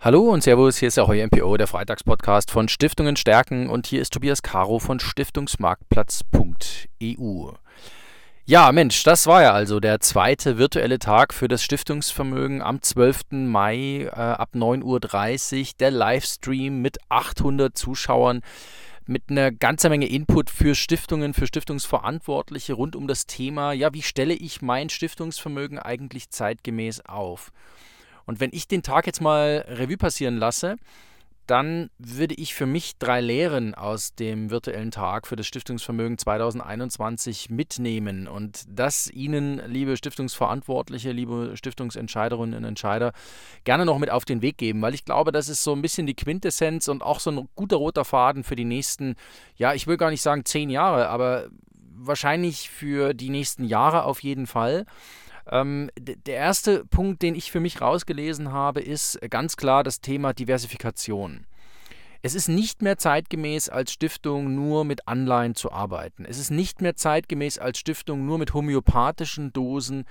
Hallo und Servus, hier ist der Heuer MPO, der Freitagspodcast von Stiftungen stärken und hier ist Tobias Caro von Stiftungsmarktplatz.eu. Ja, Mensch, das war ja also der zweite virtuelle Tag für das Stiftungsvermögen am 12. Mai äh, ab 9.30 Uhr. Der Livestream mit 800 Zuschauern, mit einer ganzen Menge Input für Stiftungen, für Stiftungsverantwortliche rund um das Thema, ja, wie stelle ich mein Stiftungsvermögen eigentlich zeitgemäß auf? Und wenn ich den Tag jetzt mal Revue passieren lasse, dann würde ich für mich drei Lehren aus dem virtuellen Tag für das Stiftungsvermögen 2021 mitnehmen und das Ihnen, liebe Stiftungsverantwortliche, liebe Stiftungsentscheiderinnen und Entscheider, gerne noch mit auf den Weg geben, weil ich glaube, das ist so ein bisschen die Quintessenz und auch so ein guter roter Faden für die nächsten, ja, ich will gar nicht sagen zehn Jahre, aber wahrscheinlich für die nächsten Jahre auf jeden Fall. Ähm, der erste Punkt, den ich für mich rausgelesen habe, ist ganz klar das Thema Diversifikation. Es ist nicht mehr zeitgemäß als Stiftung nur mit Anleihen zu arbeiten. Es ist nicht mehr zeitgemäß als Stiftung nur mit homöopathischen Dosen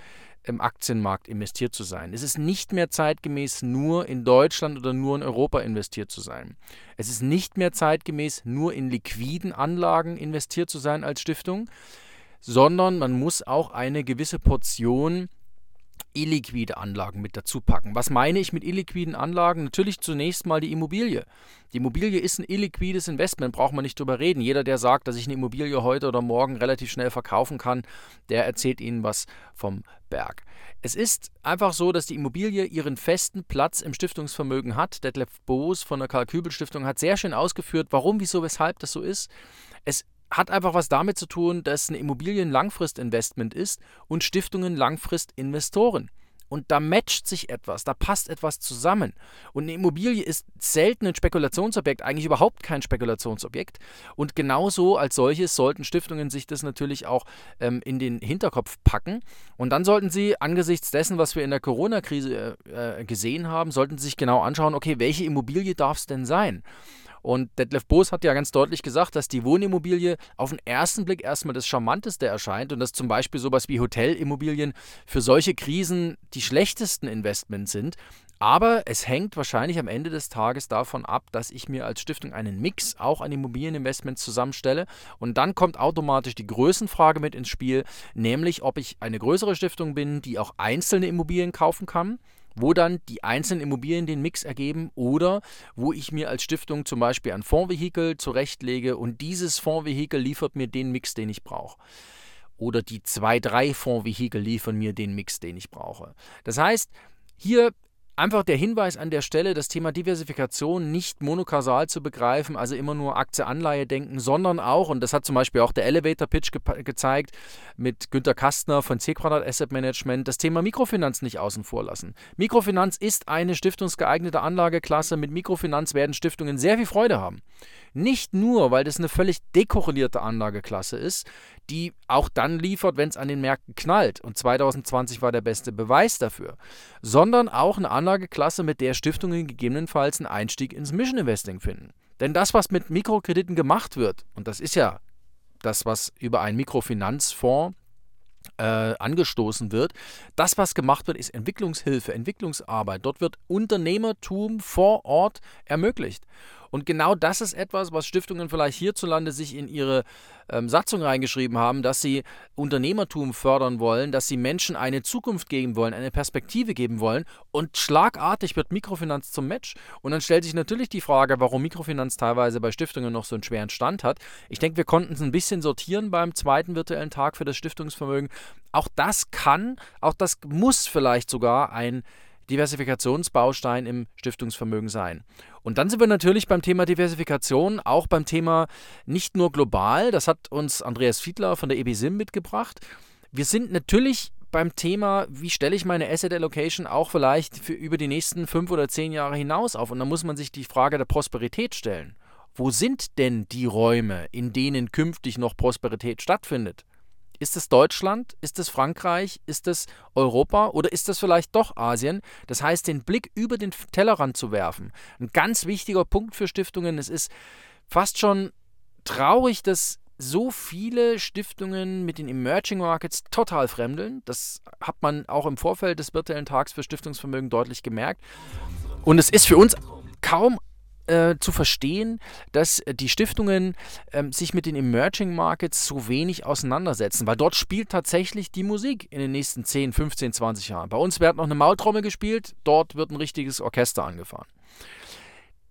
im Aktienmarkt investiert zu sein. Es ist nicht mehr zeitgemäß nur in Deutschland oder nur in Europa investiert zu sein. Es ist nicht mehr zeitgemäß nur in liquiden Anlagen investiert zu sein als Stiftung sondern man muss auch eine gewisse Portion illiquide Anlagen mit dazu packen. Was meine ich mit illiquiden Anlagen? Natürlich zunächst mal die Immobilie. Die Immobilie ist ein illiquides Investment, braucht man nicht drüber reden. Jeder, der sagt, dass ich eine Immobilie heute oder morgen relativ schnell verkaufen kann, der erzählt Ihnen was vom Berg. Es ist einfach so, dass die Immobilie ihren festen Platz im Stiftungsvermögen hat. Detlef Boos von der Karl-Kübel-Stiftung hat sehr schön ausgeführt, warum, wieso, weshalb das so ist. Es hat einfach was damit zu tun, dass eine Immobilie ein Langfristinvestment ist und Stiftungen Langfristinvestoren. Und da matcht sich etwas, da passt etwas zusammen. Und eine Immobilie ist selten ein Spekulationsobjekt, eigentlich überhaupt kein Spekulationsobjekt. Und genauso als solches sollten Stiftungen sich das natürlich auch ähm, in den Hinterkopf packen. Und dann sollten sie angesichts dessen, was wir in der Corona-Krise äh, äh gesehen haben, sollten sie sich genau anschauen, okay, welche Immobilie darf es denn sein? Und Detlef Boos hat ja ganz deutlich gesagt, dass die Wohnimmobilie auf den ersten Blick erstmal das Charmanteste erscheint und dass zum Beispiel sowas wie Hotelimmobilien für solche Krisen die schlechtesten Investments sind. Aber es hängt wahrscheinlich am Ende des Tages davon ab, dass ich mir als Stiftung einen Mix auch an Immobilieninvestments zusammenstelle. Und dann kommt automatisch die Größenfrage mit ins Spiel, nämlich ob ich eine größere Stiftung bin, die auch einzelne Immobilien kaufen kann wo dann die einzelnen Immobilien den Mix ergeben oder wo ich mir als Stiftung zum Beispiel ein Fondsvehikel zurechtlege und dieses Fondsvehikel liefert mir den Mix, den ich brauche. Oder die zwei, drei Fondsvehikel liefern mir den Mix, den ich brauche. Das heißt, hier Einfach der Hinweis an der Stelle, das Thema Diversifikation nicht monokausal zu begreifen, also immer nur Aktie-Anleihe denken, sondern auch, und das hat zum Beispiel auch der Elevator-Pitch ge gezeigt mit Günter Kastner von C Quadrat Asset Management, das Thema Mikrofinanz nicht außen vor lassen. Mikrofinanz ist eine stiftungsgeeignete Anlageklasse. Mit Mikrofinanz werden Stiftungen sehr viel Freude haben. Nicht nur, weil das eine völlig dekorrelierte Anlageklasse ist, die auch dann liefert, wenn es an den Märkten knallt. Und 2020 war der beste Beweis dafür. Sondern auch eine Anlageklasse, mit der Stiftungen gegebenenfalls einen Einstieg ins Mission Investing finden. Denn das, was mit Mikrokrediten gemacht wird, und das ist ja das, was über einen Mikrofinanzfonds äh, angestoßen wird. Das, was gemacht wird, ist Entwicklungshilfe, Entwicklungsarbeit. Dort wird Unternehmertum vor Ort ermöglicht. Und genau das ist etwas, was Stiftungen vielleicht hierzulande sich in ihre ähm, Satzung reingeschrieben haben, dass sie Unternehmertum fördern wollen, dass sie Menschen eine Zukunft geben wollen, eine Perspektive geben wollen. Und schlagartig wird Mikrofinanz zum Match. Und dann stellt sich natürlich die Frage, warum Mikrofinanz teilweise bei Stiftungen noch so einen schweren Stand hat. Ich denke, wir konnten es ein bisschen sortieren beim zweiten virtuellen Tag für das Stiftungsvermögen. Auch das kann, auch das muss vielleicht sogar ein Diversifikationsbaustein im Stiftungsvermögen sein. Und dann sind wir natürlich beim Thema Diversifikation, auch beim Thema nicht nur global, das hat uns Andreas Fiedler von der EBSIM mitgebracht. Wir sind natürlich beim Thema, wie stelle ich meine Asset Allocation auch vielleicht für über die nächsten fünf oder zehn Jahre hinaus auf. Und dann muss man sich die Frage der Prosperität stellen. Wo sind denn die Räume, in denen künftig noch Prosperität stattfindet? Ist es Deutschland? Ist es Frankreich? Ist es Europa? Oder ist es vielleicht doch Asien? Das heißt, den Blick über den Tellerrand zu werfen. Ein ganz wichtiger Punkt für Stiftungen. Es ist fast schon traurig, dass so viele Stiftungen mit den Emerging Markets total fremdeln. Das hat man auch im Vorfeld des virtuellen Tags für Stiftungsvermögen deutlich gemerkt. Und es ist für uns kaum äh, zu verstehen, dass die Stiftungen ähm, sich mit den Emerging Markets so wenig auseinandersetzen, weil dort spielt tatsächlich die Musik in den nächsten 10, 15, 20 Jahren. Bei uns wird noch eine Maultrommel gespielt, dort wird ein richtiges Orchester angefahren.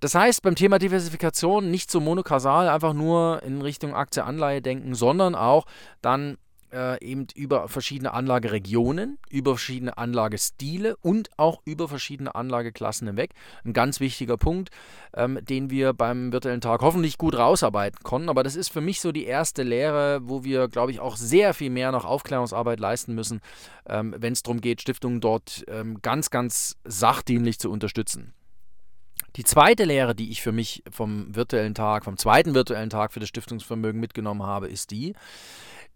Das heißt, beim Thema Diversifikation nicht so monokausal einfach nur in Richtung Aktie, Anleihe denken, sondern auch dann äh, eben über verschiedene Anlageregionen, über verschiedene Anlagestile und auch über verschiedene Anlageklassen hinweg. Ein ganz wichtiger Punkt, ähm, den wir beim virtuellen Tag hoffentlich gut rausarbeiten konnten. Aber das ist für mich so die erste Lehre, wo wir, glaube ich, auch sehr viel mehr noch Aufklärungsarbeit leisten müssen, ähm, wenn es darum geht, Stiftungen dort ähm, ganz, ganz sachdienlich zu unterstützen. Die zweite Lehre, die ich für mich vom virtuellen Tag, vom zweiten virtuellen Tag für das Stiftungsvermögen mitgenommen habe, ist die,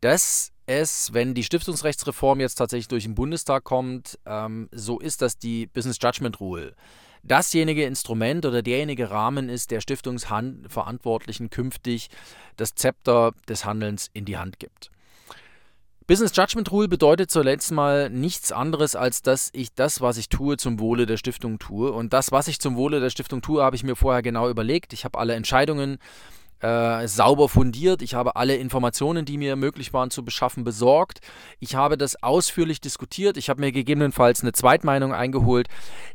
dass es, wenn die Stiftungsrechtsreform jetzt tatsächlich durch den Bundestag kommt, ähm, so ist, dass die Business Judgment Rule dasjenige Instrument oder derjenige Rahmen ist, der Stiftungsverantwortlichen künftig das Zepter des Handelns in die Hand gibt. Business Judgment Rule bedeutet zuletzt mal nichts anderes, als dass ich das, was ich tue, zum Wohle der Stiftung tue. Und das, was ich zum Wohle der Stiftung tue, habe ich mir vorher genau überlegt. Ich habe alle Entscheidungen äh, sauber fundiert. Ich habe alle Informationen, die mir möglich waren zu beschaffen, besorgt. Ich habe das ausführlich diskutiert. Ich habe mir gegebenenfalls eine Zweitmeinung eingeholt.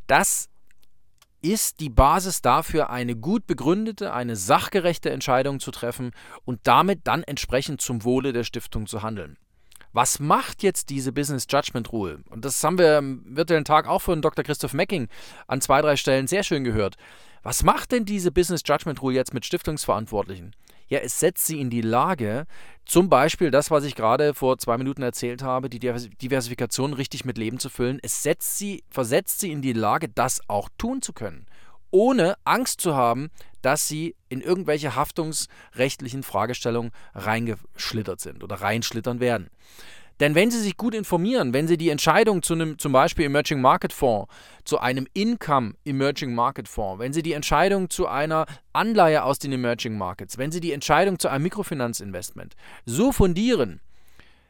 Das ist die Basis dafür, eine gut begründete, eine sachgerechte Entscheidung zu treffen und damit dann entsprechend zum Wohle der Stiftung zu handeln. Was macht jetzt diese Business Judgment Rule? Und das haben wir im virtuellen Tag auch von Dr. Christoph Mecking an zwei, drei Stellen sehr schön gehört. Was macht denn diese Business Judgment Rule jetzt mit Stiftungsverantwortlichen? Ja, es setzt sie in die Lage, zum Beispiel das, was ich gerade vor zwei Minuten erzählt habe, die Diversifikation richtig mit Leben zu füllen. Es setzt sie, versetzt sie in die Lage, das auch tun zu können, ohne Angst zu haben, dass sie in irgendwelche haftungsrechtlichen Fragestellungen reingeschlittert sind oder reinschlittern werden. Denn wenn Sie sich gut informieren, wenn Sie die Entscheidung zu einem zum Beispiel Emerging Market Fonds, zu einem Income Emerging Market Fonds, wenn Sie die Entscheidung zu einer Anleihe aus den Emerging Markets, wenn Sie die Entscheidung zu einem Mikrofinanzinvestment so fundieren,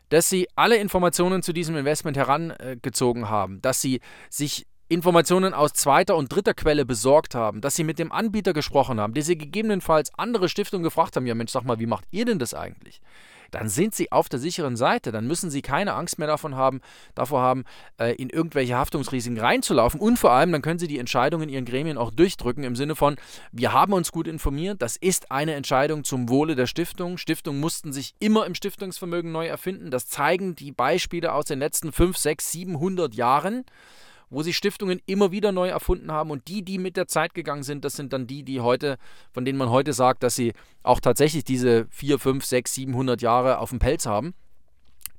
dass Sie alle Informationen zu diesem Investment herangezogen haben, dass Sie sich Informationen aus zweiter und dritter Quelle besorgt haben, dass sie mit dem Anbieter gesprochen haben, dass sie gegebenenfalls andere Stiftungen gefragt haben, ja Mensch, sag mal, wie macht ihr denn das eigentlich? Dann sind sie auf der sicheren Seite. Dann müssen sie keine Angst mehr davon haben, davor haben, äh, in irgendwelche Haftungsrisiken reinzulaufen. Und vor allem, dann können sie die Entscheidung in ihren Gremien auch durchdrücken im Sinne von, wir haben uns gut informiert, das ist eine Entscheidung zum Wohle der Stiftung. Stiftungen mussten sich immer im Stiftungsvermögen neu erfinden. Das zeigen die Beispiele aus den letzten 5, 6, 700 Jahren wo sich Stiftungen immer wieder neu erfunden haben und die, die mit der Zeit gegangen sind, das sind dann die, die heute, von denen man heute sagt, dass sie auch tatsächlich diese 4, 5, 6, 700 Jahre auf dem Pelz haben.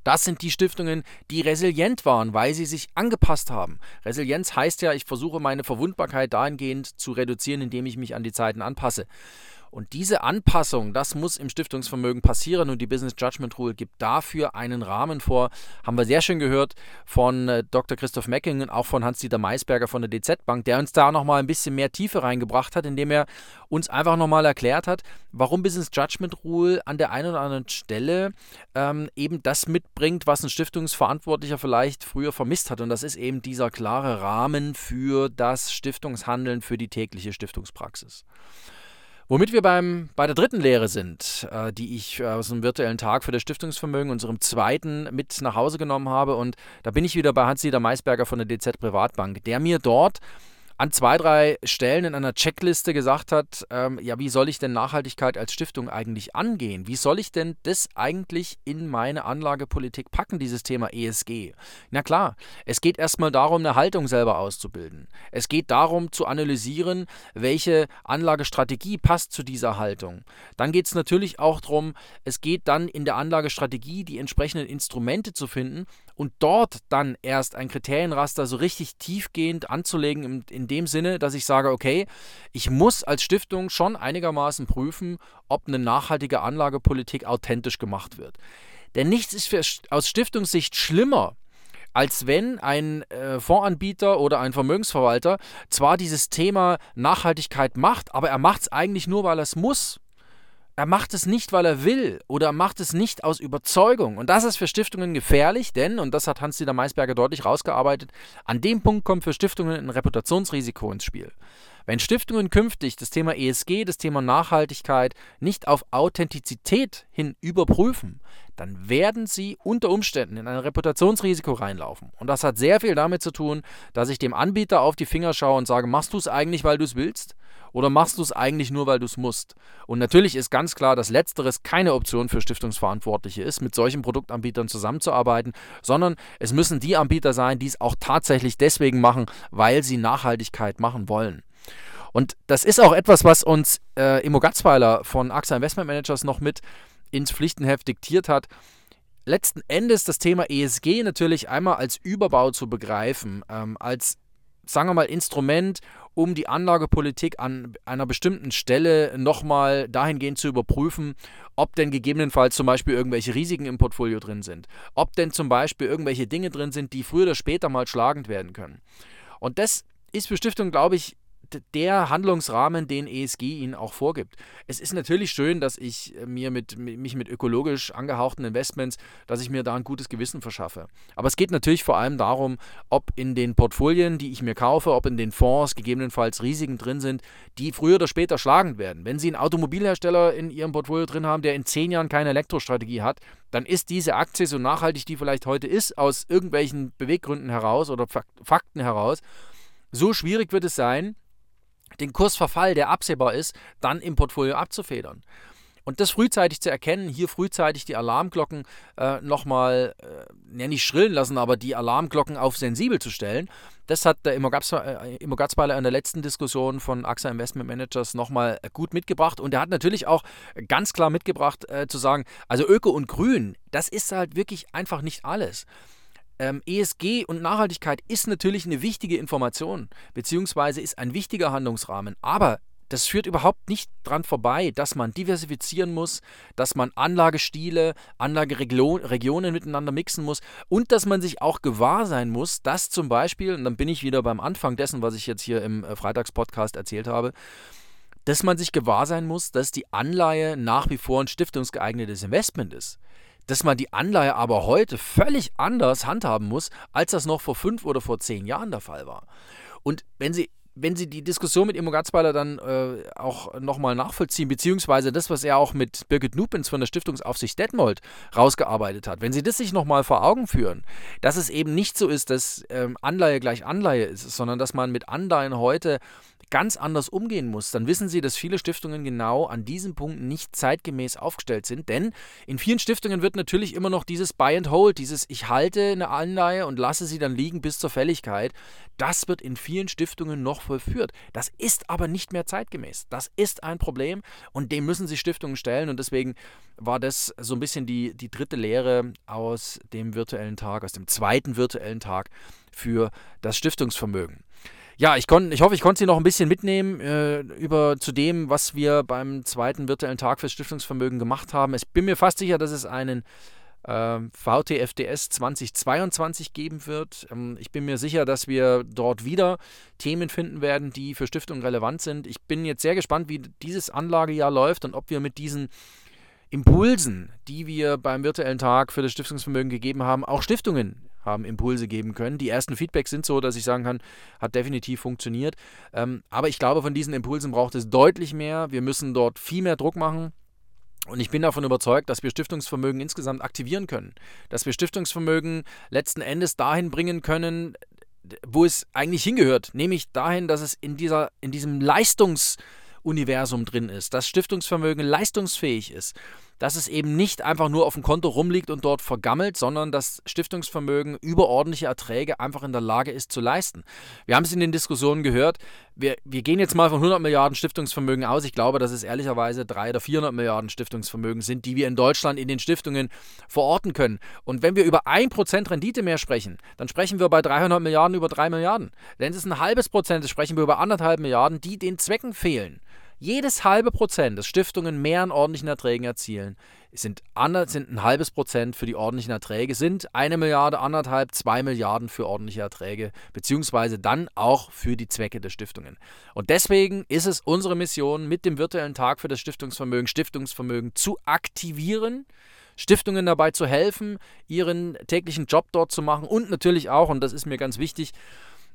Das sind die Stiftungen, die resilient waren, weil sie sich angepasst haben. Resilienz heißt ja, ich versuche meine Verwundbarkeit dahingehend zu reduzieren, indem ich mich an die Zeiten anpasse. Und diese Anpassung, das muss im Stiftungsvermögen passieren und die Business Judgment Rule gibt dafür einen Rahmen vor. Haben wir sehr schön gehört von äh, Dr. Christoph Mecking und auch von Hans-Dieter Maisberger von der DZ Bank, der uns da nochmal ein bisschen mehr Tiefe reingebracht hat, indem er uns einfach nochmal erklärt hat, warum Business Judgment Rule an der einen oder anderen Stelle ähm, eben das mitbringt, was ein Stiftungsverantwortlicher vielleicht früher vermisst hat. Und das ist eben dieser klare Rahmen für das Stiftungshandeln, für die tägliche Stiftungspraxis. Womit wir beim, bei der dritten Lehre sind, äh, die ich äh, aus einem virtuellen Tag für das Stiftungsvermögen, unserem zweiten, mit nach Hause genommen habe. Und da bin ich wieder bei Hans-Dieter Maisberger von der DZ Privatbank, der mir dort an zwei, drei Stellen in einer Checkliste gesagt hat, ähm, ja, wie soll ich denn Nachhaltigkeit als Stiftung eigentlich angehen? Wie soll ich denn das eigentlich in meine Anlagepolitik packen, dieses Thema ESG? Na klar, es geht erstmal darum, eine Haltung selber auszubilden. Es geht darum zu analysieren, welche Anlagestrategie passt zu dieser Haltung. Dann geht es natürlich auch darum, es geht dann in der Anlagestrategie die entsprechenden Instrumente zu finden, und dort dann erst ein Kriterienraster so richtig tiefgehend anzulegen, in, in dem Sinne, dass ich sage, okay, ich muss als Stiftung schon einigermaßen prüfen, ob eine nachhaltige Anlagepolitik authentisch gemacht wird. Denn nichts ist für, aus Stiftungssicht schlimmer, als wenn ein äh, Fondsanbieter oder ein Vermögensverwalter zwar dieses Thema Nachhaltigkeit macht, aber er macht es eigentlich nur, weil er es muss er macht es nicht, weil er will oder macht es nicht aus Überzeugung. Und das ist für Stiftungen gefährlich, denn, und das hat Hans-Dieter Maisberger deutlich rausgearbeitet, an dem Punkt kommt für Stiftungen ein Reputationsrisiko ins Spiel. Wenn Stiftungen künftig das Thema ESG, das Thema Nachhaltigkeit nicht auf Authentizität hin überprüfen, dann werden sie unter Umständen in ein Reputationsrisiko reinlaufen. Und das hat sehr viel damit zu tun, dass ich dem Anbieter auf die Finger schaue und sage, machst du es eigentlich, weil du es willst? Oder machst du es eigentlich nur, weil du es musst? Und natürlich ist ganz klar, dass letzteres keine Option für Stiftungsverantwortliche ist, mit solchen Produktanbietern zusammenzuarbeiten, sondern es müssen die Anbieter sein, die es auch tatsächlich deswegen machen, weil sie Nachhaltigkeit machen wollen. Und das ist auch etwas, was uns äh, Immo Gatzweiler von AXA Investment Managers noch mit ins Pflichtenheft diktiert hat. Letzten Endes das Thema ESG natürlich einmal als Überbau zu begreifen, ähm, als sagen wir mal, Instrument, um die Anlagepolitik an einer bestimmten Stelle nochmal dahingehend zu überprüfen, ob denn gegebenenfalls zum Beispiel irgendwelche Risiken im Portfolio drin sind, ob denn zum Beispiel irgendwelche Dinge drin sind, die früher oder später mal schlagend werden können. Und das ist für Stiftungen, glaube ich, der Handlungsrahmen, den ESG ihnen auch vorgibt. Es ist natürlich schön, dass ich äh, mir mit, mich mit ökologisch angehauchten Investments, dass ich mir da ein gutes Gewissen verschaffe. Aber es geht natürlich vor allem darum, ob in den Portfolien, die ich mir kaufe, ob in den Fonds gegebenenfalls Risiken drin sind, die früher oder später schlagend werden. Wenn Sie einen Automobilhersteller in Ihrem Portfolio drin haben, der in zehn Jahren keine Elektrostrategie hat, dann ist diese Aktie, so nachhaltig die vielleicht heute ist, aus irgendwelchen Beweggründen heraus oder Fakten heraus, so schwierig wird es sein, den Kursverfall, der absehbar ist, dann im Portfolio abzufedern. Und das frühzeitig zu erkennen, hier frühzeitig die Alarmglocken äh, nochmal, äh, ja nicht schrillen lassen, aber die Alarmglocken auf sensibel zu stellen, das hat der Immo, äh, Gatzweiler in der letzten Diskussion von AXA Investment Managers nochmal gut mitgebracht. Und er hat natürlich auch ganz klar mitgebracht äh, zu sagen, also Öko und Grün, das ist halt wirklich einfach nicht alles. Ähm, ESG und Nachhaltigkeit ist natürlich eine wichtige Information, beziehungsweise ist ein wichtiger Handlungsrahmen. Aber das führt überhaupt nicht dran vorbei, dass man diversifizieren muss, dass man Anlagestile, Anlageregionen miteinander mixen muss und dass man sich auch gewahr sein muss, dass zum Beispiel, und dann bin ich wieder beim Anfang dessen, was ich jetzt hier im äh, Freitagspodcast erzählt habe, dass man sich gewahr sein muss, dass die Anleihe nach wie vor ein stiftungsgeeignetes Investment ist dass man die Anleihe aber heute völlig anders handhaben muss, als das noch vor fünf oder vor zehn Jahren der Fall war. Und wenn Sie wenn Sie die Diskussion mit Immo Gatzweiler dann äh, auch nochmal nachvollziehen, beziehungsweise das, was er auch mit Birgit Nupens von der Stiftungsaufsicht Detmold rausgearbeitet hat, wenn Sie das sich nochmal vor Augen führen, dass es eben nicht so ist, dass ähm, Anleihe gleich Anleihe ist, sondern dass man mit Anleihen heute ganz anders umgehen muss, dann wissen Sie, dass viele Stiftungen genau an diesem Punkt nicht zeitgemäß aufgestellt sind. Denn in vielen Stiftungen wird natürlich immer noch dieses Buy and Hold, dieses Ich halte eine Anleihe und lasse sie dann liegen bis zur Fälligkeit, das wird in vielen Stiftungen noch vollführt. Das ist aber nicht mehr zeitgemäß. Das ist ein Problem und dem müssen sich Stiftungen stellen. Und deswegen war das so ein bisschen die, die dritte Lehre aus dem virtuellen Tag, aus dem zweiten virtuellen Tag für das Stiftungsvermögen. Ja, ich, kon, ich hoffe, ich konnte Sie noch ein bisschen mitnehmen äh, über zu dem, was wir beim zweiten virtuellen Tag fürs Stiftungsvermögen gemacht haben. Ich bin mir fast sicher, dass es einen VTFDS 2022 geben wird. Ähm, ich bin mir sicher, dass wir dort wieder Themen finden werden, die für Stiftungen relevant sind. Ich bin jetzt sehr gespannt, wie dieses Anlagejahr läuft und ob wir mit diesen Impulsen, die wir beim virtuellen Tag für das Stiftungsvermögen gegeben haben, auch Stiftungen haben Impulse geben können. Die ersten Feedbacks sind so, dass ich sagen kann, hat definitiv funktioniert. Ähm, aber ich glaube, von diesen Impulsen braucht es deutlich mehr. Wir müssen dort viel mehr Druck machen. Und ich bin davon überzeugt, dass wir Stiftungsvermögen insgesamt aktivieren können. Dass wir Stiftungsvermögen letzten Endes dahin bringen können, wo es eigentlich hingehört. Nämlich dahin, dass es in, dieser, in diesem Leistungsuniversum drin ist. Dass Stiftungsvermögen leistungsfähig ist dass es eben nicht einfach nur auf dem Konto rumliegt und dort vergammelt, sondern dass Stiftungsvermögen überordentliche Erträge einfach in der Lage ist zu leisten. Wir haben es in den Diskussionen gehört, wir, wir gehen jetzt mal von 100 Milliarden Stiftungsvermögen aus. Ich glaube, dass es ehrlicherweise 300 oder 400 Milliarden Stiftungsvermögen sind, die wir in Deutschland in den Stiftungen verorten können. Und wenn wir über 1% Rendite mehr sprechen, dann sprechen wir bei 300 Milliarden über 3 Milliarden. Wenn es ein halbes Prozent ist, sprechen wir über anderthalb Milliarden, die den Zwecken fehlen jedes halbe Prozent, dass Stiftungen mehr an ordentlichen Erträgen erzielen, sind, sind ein halbes Prozent für die ordentlichen Erträge, sind eine Milliarde, anderthalb, zwei Milliarden für ordentliche Erträge, beziehungsweise dann auch für die Zwecke der Stiftungen. Und deswegen ist es unsere Mission, mit dem virtuellen Tag für das Stiftungsvermögen, Stiftungsvermögen zu aktivieren. Stiftungen dabei zu helfen, ihren täglichen Job dort zu machen und natürlich auch, und das ist mir ganz wichtig,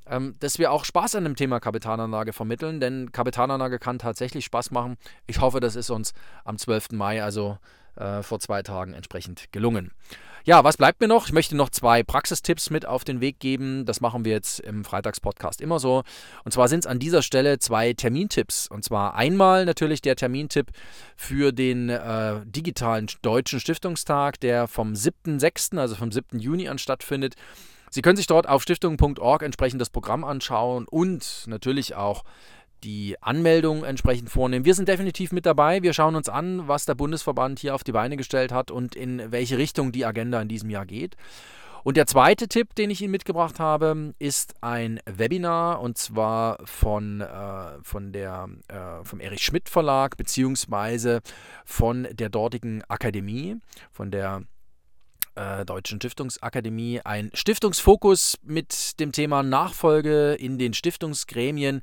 ähm, dass wir auch Spaß an dem Thema Kapitalanlage vermitteln, denn Kapitalanlage kann tatsächlich Spaß machen. Ich hoffe, das ist uns am 12. Mai, also äh, vor zwei Tagen, entsprechend gelungen. Ja, was bleibt mir noch? Ich möchte noch zwei Praxistipps mit auf den Weg geben. Das machen wir jetzt im Freitagspodcast immer so. Und zwar sind es an dieser Stelle zwei Termintipps. Und zwar einmal natürlich der Termintipp für den äh, digitalen Deutschen Stiftungstag, der vom 7.6., also vom 7. Juni an stattfindet. Sie können sich dort auf stiftung.org entsprechend das Programm anschauen und natürlich auch die Anmeldung entsprechend vornehmen. Wir sind definitiv mit dabei. Wir schauen uns an, was der Bundesverband hier auf die Beine gestellt hat und in welche Richtung die Agenda in diesem Jahr geht. Und der zweite Tipp, den ich Ihnen mitgebracht habe, ist ein Webinar und zwar von, äh, von der, äh, vom Erich Schmidt Verlag beziehungsweise von der dortigen Akademie, von der äh, Deutschen Stiftungsakademie ein Stiftungsfokus mit dem Thema Nachfolge in den Stiftungsgremien.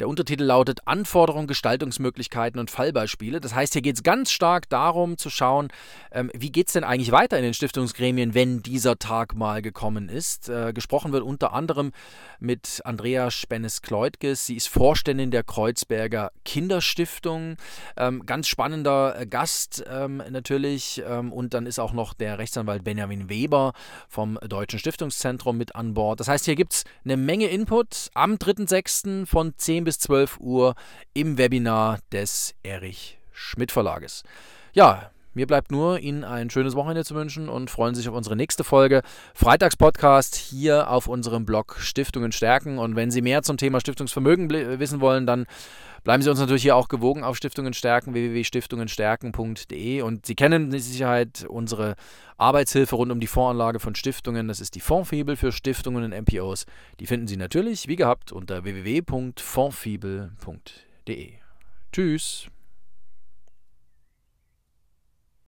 Der Untertitel lautet Anforderungen, Gestaltungsmöglichkeiten und Fallbeispiele. Das heißt, hier geht es ganz stark darum zu schauen, ähm, wie geht es denn eigentlich weiter in den Stiftungsgremien, wenn dieser Tag mal gekommen ist. Äh, gesprochen wird unter anderem mit Andrea Spennes-Kleutges. Sie ist Vorständin der Kreuzberger Kinderstiftung. Ähm, ganz spannender äh, Gast ähm, natürlich. Ähm, und dann ist auch noch der Rechtsanwalt Benjamin Weber vom Deutschen Stiftungszentrum mit an Bord. Das heißt, hier gibt es eine Menge Input am 3.6. von 10 bis 12 Uhr im Webinar des Erich Schmidt Verlages. Ja, mir bleibt nur, Ihnen ein schönes Wochenende zu wünschen und freuen sich auf unsere nächste Folge. Freitagspodcast hier auf unserem Blog Stiftungen stärken. Und wenn Sie mehr zum Thema Stiftungsvermögen wissen wollen, dann bleiben Sie uns natürlich hier auch gewogen auf Stiftungen stärken, www.stiftungenstärken.de. Und Sie kennen mit Sicherheit unsere Arbeitshilfe rund um die Voranlage von Stiftungen. Das ist die Fondsfibel für Stiftungen und MPOs. Die finden Sie natürlich, wie gehabt, unter www.fondsfibel.de. Tschüss.